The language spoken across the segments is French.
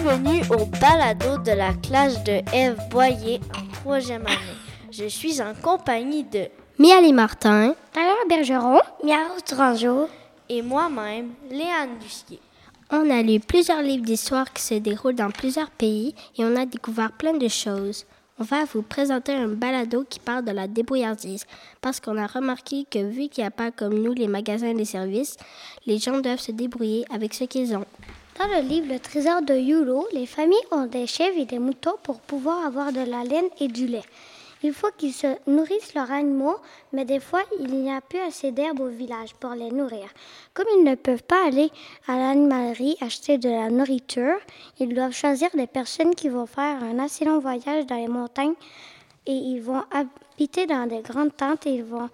Bienvenue au balado de la classe de Eve Boyer en troisième année. Je suis en compagnie de Miali Martin, Alors Bergeron, Miao Tranjo, et moi-même, Léane Lucier. on a lu plusieurs livres d'histoire qui se déroulent dans plusieurs pays et on a découvert plein de choses. On va vous présenter un balado qui parle de la débrouillardise parce qu'on a remarqué que vu qu'il n'y a pas comme nous les magasins et les services, les gens doivent se débrouiller avec ce qu'ils ont. Dans le livre Le trésor de Yulo, les familles ont des chèvres et des moutons pour pouvoir avoir de la laine et du lait. Il faut qu'ils se nourrissent leurs animaux, mais des fois, il n'y a plus assez d'herbe au village pour les nourrir. Comme ils ne peuvent pas aller à l'animalerie acheter de la nourriture, ils doivent choisir des personnes qui vont faire un assez long voyage dans les montagnes et ils vont habiter dans des grandes tentes et ils vont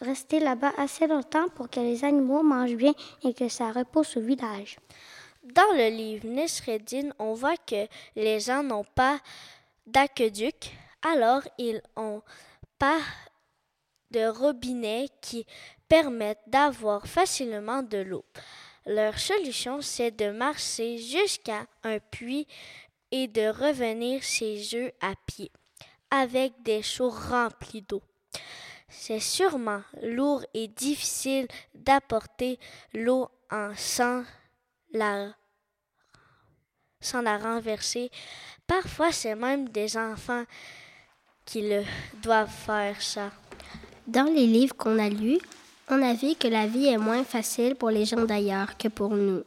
rester là-bas assez longtemps pour que les animaux mangent bien et que ça repose au village. Dans le livre Nesreddin, on voit que les gens n'ont pas d'aqueduc, alors ils n'ont pas de robinet qui permettent d'avoir facilement de l'eau. Leur solution, c'est de marcher jusqu'à un puits et de revenir chez eux à pied, avec des seaux remplis d'eau. C'est sûrement lourd et difficile d'apporter l'eau en sans la, sans la renverser. Parfois, c'est même des enfants qui le doivent faire ça. Dans les livres qu'on a lus, on a vu que la vie est moins facile pour les gens d'ailleurs que pour nous.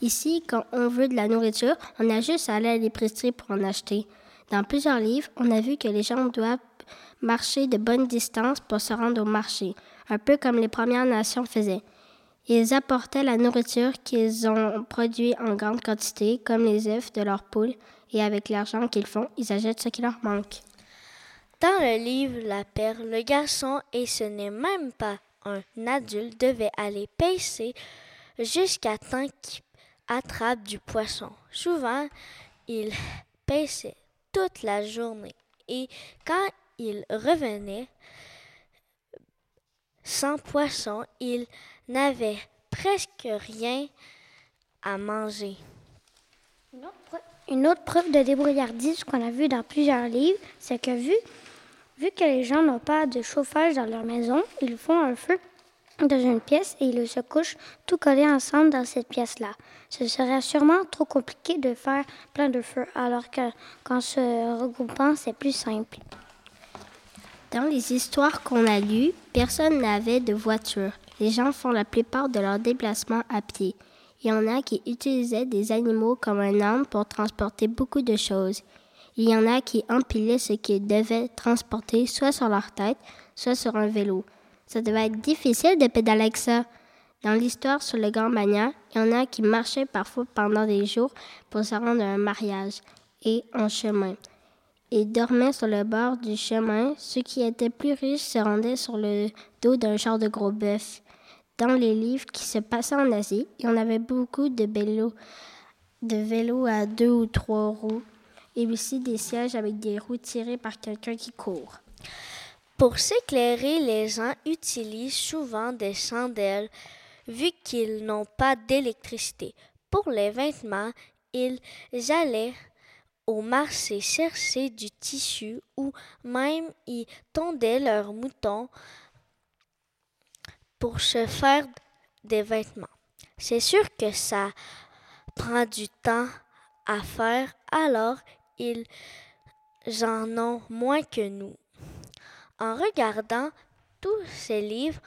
Ici, quand on veut de la nourriture, on a juste à aller à l'épicerie pour en acheter. Dans plusieurs livres, on a vu que les gens doivent marcher de bonnes distances pour se rendre au marché, un peu comme les Premières Nations faisaient. Ils apportaient la nourriture qu'ils ont produit en grande quantité, comme les œufs de leurs poules, et avec l'argent qu'ils font, ils achètent ce qui leur manque. Dans le livre La perle, le garçon, et ce n'est même pas un adulte, devait aller pêcher jusqu'à temps qu'il attrape du poisson. Souvent, il pêchait toute la journée et quand il revenait sans poisson, il n'avait presque rien à manger. Une autre, preuve, de débrouillardise qu'on a vu dans plusieurs livres, c'est que vu, vu que les gens n'ont pas de chauffage dans leur maison, ils font un feu dans une pièce et ils se couchent tout collés ensemble dans cette pièce-là. Ce serait sûrement trop compliqué de faire plein de feux, alors que qu'en se regroupant, c'est plus simple. Dans les histoires qu'on a lues, personne n'avait de voiture. Les gens font la plupart de leurs déplacements à pied. Il y en a qui utilisaient des animaux comme un âne pour transporter beaucoup de choses. Il y en a qui empilaient ce qu'ils devaient transporter soit sur leur tête, soit sur un vélo. Ça devait être difficile de pédaler avec ça. Dans l'histoire sur le Grand Mania, il y en a qui marchaient parfois pendant des jours pour se rendre à un mariage et en chemin. Ils dormaient sur le bord du chemin. Ceux qui étaient plus riches se rendaient sur le dos d'un genre de gros bœuf. Dans les livres qui se passaient en Asie, il y en avait beaucoup de vélos, de vélos à deux ou trois roues et aussi des sièges avec des roues tirées par quelqu'un qui court. Pour s'éclairer, les gens utilisent souvent des chandelles vu qu'ils n'ont pas d'électricité. Pour les vêtements, ils allaient au marché chercher du tissu ou même y tondaient leurs moutons pour se faire des vêtements. C'est sûr que ça prend du temps à faire, alors ils en ont moins que nous. En regardant tous ces livres,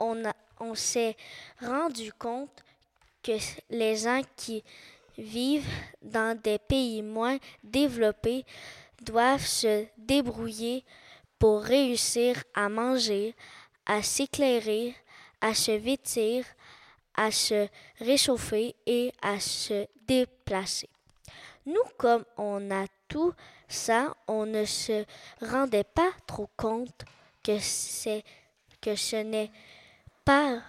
on s'est rendu compte que les gens qui vivent dans des pays moins développés doivent se débrouiller pour réussir à manger, à s'éclairer, à se vêtir, à se réchauffer et à se déplacer. Nous, comme on a tout ça, on ne se rendait pas trop compte que, que ce n'est pas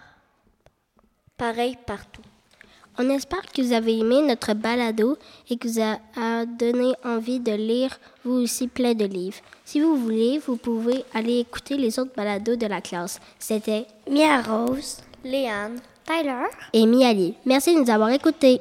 pareil partout. On espère que vous avez aimé notre balado et que vous a, donné envie de lire vous aussi plein de livres. Si vous voulez, vous pouvez aller écouter les autres balados de la classe. C'était Mia Rose, Léane, Tyler, Amy Ali. Merci de nous avoir écoutés.